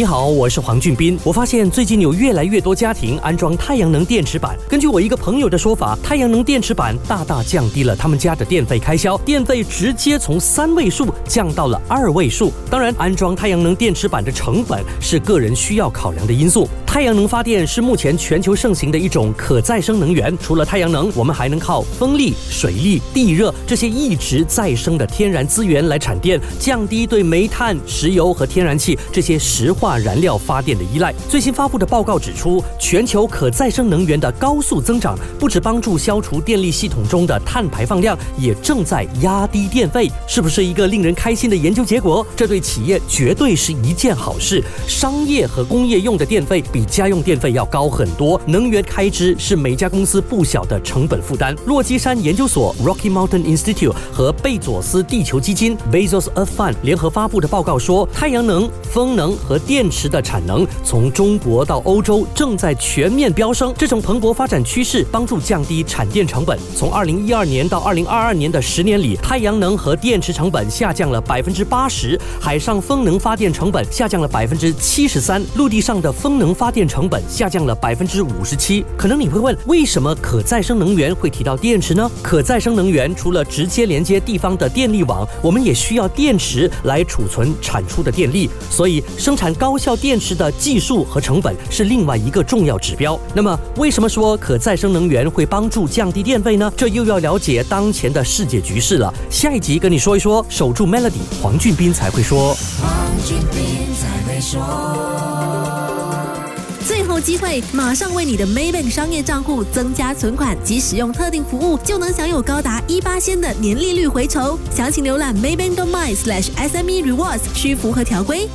你好，我是黄俊斌。我发现最近有越来越多家庭安装太阳能电池板。根据我一个朋友的说法，太阳能电池板大大降低了他们家的电费开销，电费直接从三位数降到了二位数。当然，安装太阳能电池板的成本是个人需要考量的因素。太阳能发电是目前全球盛行的一种可再生能源。除了太阳能，我们还能靠风力、水力、地热这些一直再生的天然资源来产电，降低对煤炭、石油和天然气这些石化燃料发电的依赖。最新发布的报告指出，全球可再生能源的高速增长，不止帮助消除电力系统中的碳排放量，也正在压低电费。是不是一个令人开心的研究结果？这对企业绝对是一件好事。商业和工业用的电费比家用电费要高很多，能源开支是每家公司不小的成本负担。落基山研究所 （Rocky Mountain Institute） 和贝佐斯地球基金 （Bezos Earth Fund） 联合发布的报告说，太阳能、风能和电池的产能从中国到欧洲正在全面飙升。这种蓬勃发展趋势帮助降低产电成本。从2012年到2022年的十年里，太阳能和电池成本下降了百分之八十，海上风能发电成本下降了百分之七十三，陆地上的风能发电成本下降了百分之五十七。可能你会问，为什么可再生能源会提到电池呢？可再生能源除了直接连接地方的电力网，我们也需要电池来储存产出的电力。所以，生产高效电池的技术和成本是另外一个重要指标。那么，为什么说可再生能源会帮助降低电费呢？这又要了解当前的世界局势了。下一集跟你说一说，守住 Melody，黄俊斌才会说。黄俊斌才会说。最后机会，马上为你的 Maybank 商业账户增加存款及使用特定服务，就能享有高达一八仙的年利率回酬。详情浏览 Maybank.my/SME Rewards，需符合条规。